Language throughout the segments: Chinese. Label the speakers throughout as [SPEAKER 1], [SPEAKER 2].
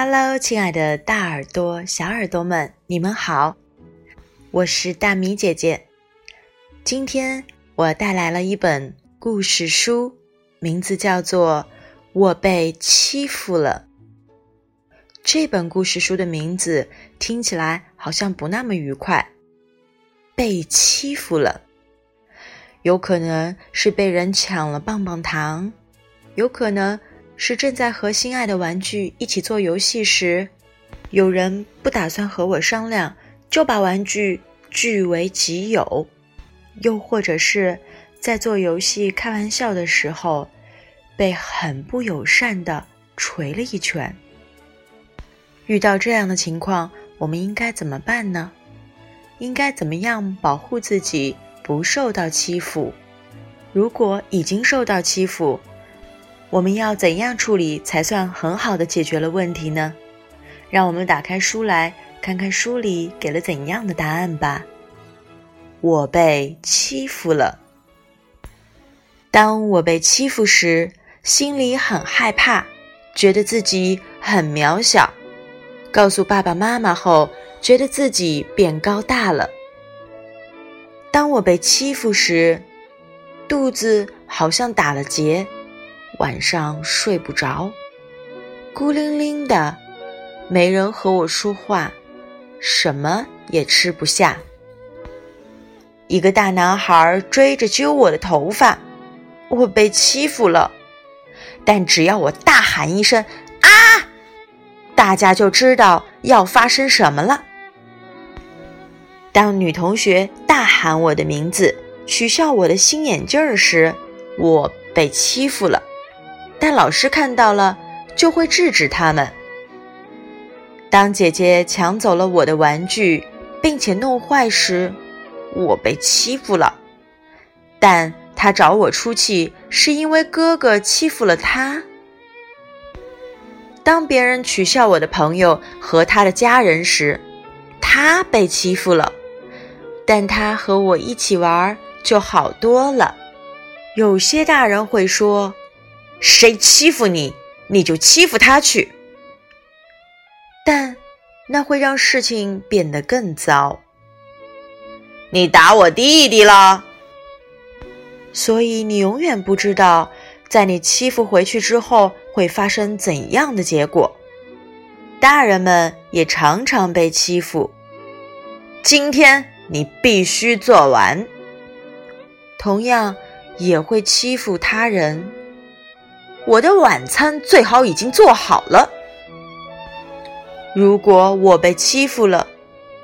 [SPEAKER 1] Hello，亲爱的大耳朵、小耳朵们，你们好，我是大米姐姐。今天我带来了一本故事书，名字叫做《我被欺负了》。这本故事书的名字听起来好像不那么愉快，被欺负了，有可能是被人抢了棒棒糖，有可能。是正在和心爱的玩具一起做游戏时，有人不打算和我商量，就把玩具据为己有；又或者是在做游戏开玩笑的时候，被很不友善的捶了一拳。遇到这样的情况，我们应该怎么办呢？应该怎么样保护自己不受到欺负？如果已经受到欺负，我们要怎样处理才算很好的解决了问题呢？让我们打开书来看看书里给了怎样的答案吧。我被欺负了。当我被欺负时，心里很害怕，觉得自己很渺小。告诉爸爸妈妈后，觉得自己变高大了。当我被欺负时，肚子好像打了结。晚上睡不着，孤零零的，没人和我说话，什么也吃不下。一个大男孩追着揪我的头发，我被欺负了。但只要我大喊一声“啊”，大家就知道要发生什么了。当女同学大喊我的名字，取笑我的新眼镜时，我被欺负了。但老师看到了就会制止他们。当姐姐抢走了我的玩具，并且弄坏时，我被欺负了。但她找我出气，是因为哥哥欺负了她。当别人取笑我的朋友和他的家人时，他被欺负了。但他和我一起玩就好多了。有些大人会说。谁欺负你，你就欺负他去。但那会让事情变得更糟。你打我弟弟了，所以你永远不知道，在你欺负回去之后会发生怎样的结果。大人们也常常被欺负。今天你必须做完，同样也会欺负他人。我的晚餐最好已经做好了。如果我被欺负了，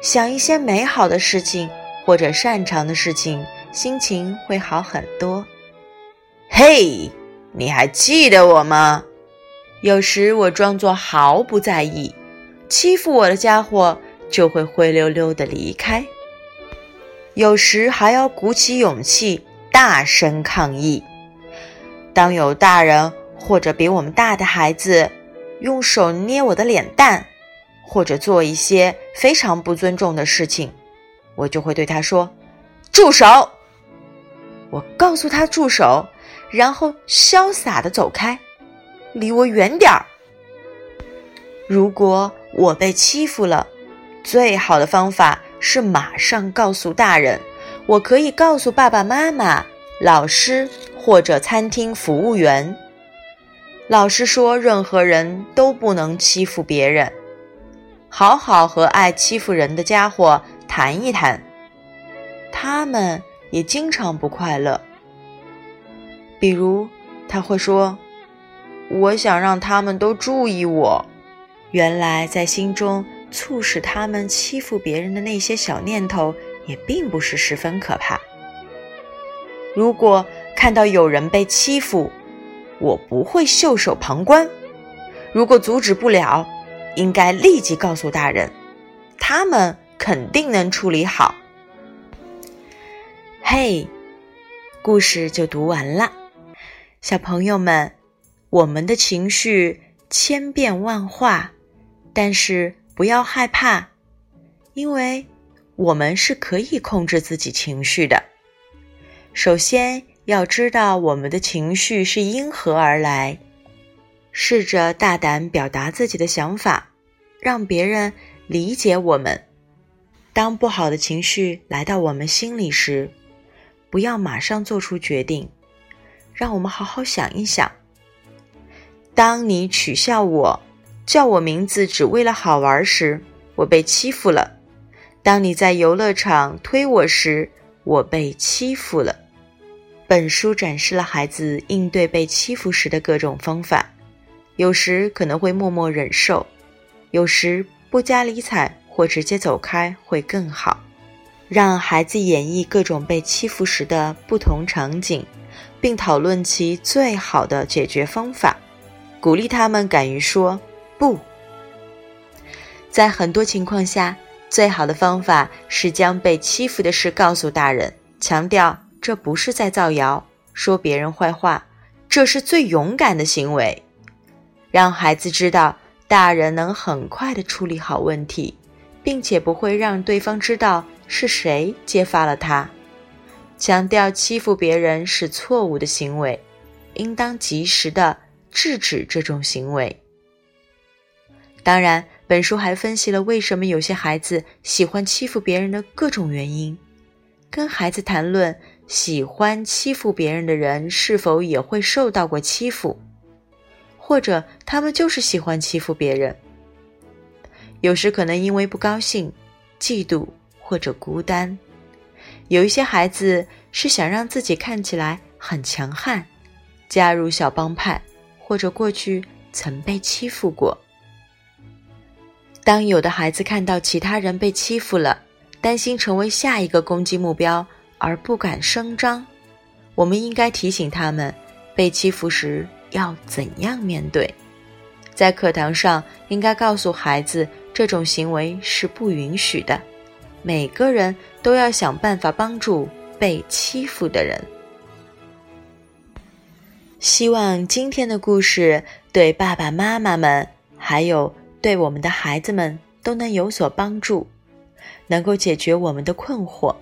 [SPEAKER 1] 想一些美好的事情或者擅长的事情，心情会好很多。嘿，你还记得我吗？有时我装作毫不在意，欺负我的家伙就会灰溜溜的离开。有时还要鼓起勇气，大声抗议。当有大人。或者比我们大的孩子用手捏我的脸蛋，或者做一些非常不尊重的事情，我就会对他说：“住手！”我告诉他住手，然后潇洒的走开，离我远点儿。如果我被欺负了，最好的方法是马上告诉大人。我可以告诉爸爸妈妈、老师或者餐厅服务员。老师说：“任何人都不能欺负别人，好好和爱欺负人的家伙谈一谈。他们也经常不快乐。比如，他会说：‘我想让他们都注意我。’原来，在心中促使他们欺负别人的那些小念头，也并不是十分可怕。如果看到有人被欺负，我不会袖手旁观。如果阻止不了，应该立即告诉大人，他们肯定能处理好。嘿，故事就读完了，小朋友们，我们的情绪千变万化，但是不要害怕，因为我们是可以控制自己情绪的。首先。要知道我们的情绪是因何而来，试着大胆表达自己的想法，让别人理解我们。当不好的情绪来到我们心里时，不要马上做出决定，让我们好好想一想。当你取笑我，叫我名字只为了好玩时，我被欺负了；当你在游乐场推我时，我被欺负了。本书展示了孩子应对被欺负时的各种方法，有时可能会默默忍受，有时不加理睬。或直接走开会更好，让孩子演绎各种被欺负时的不同场景，并讨论其最好的解决方法，鼓励他们敢于说不。在很多情况下，最好的方法是将被欺负的事告诉大人，强调这不是在造谣说别人坏话，这是最勇敢的行为，让孩子知道大人能很快的处理好问题。并且不会让对方知道是谁揭发了他。强调欺负别人是错误的行为，应当及时的制止这种行为。当然，本书还分析了为什么有些孩子喜欢欺负别人的各种原因，跟孩子谈论喜欢欺负别人的人是否也会受到过欺负，或者他们就是喜欢欺负别人。有时可能因为不高兴、嫉妒或者孤单，有一些孩子是想让自己看起来很强悍，加入小帮派，或者过去曾被欺负过。当有的孩子看到其他人被欺负了，担心成为下一个攻击目标而不敢声张，我们应该提醒他们，被欺负时要怎样面对。在课堂上，应该告诉孩子。这种行为是不允许的，每个人都要想办法帮助被欺负的人。希望今天的故事对爸爸妈妈们，还有对我们的孩子们都能有所帮助，能够解决我们的困惑。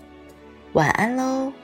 [SPEAKER 1] 晚安喽。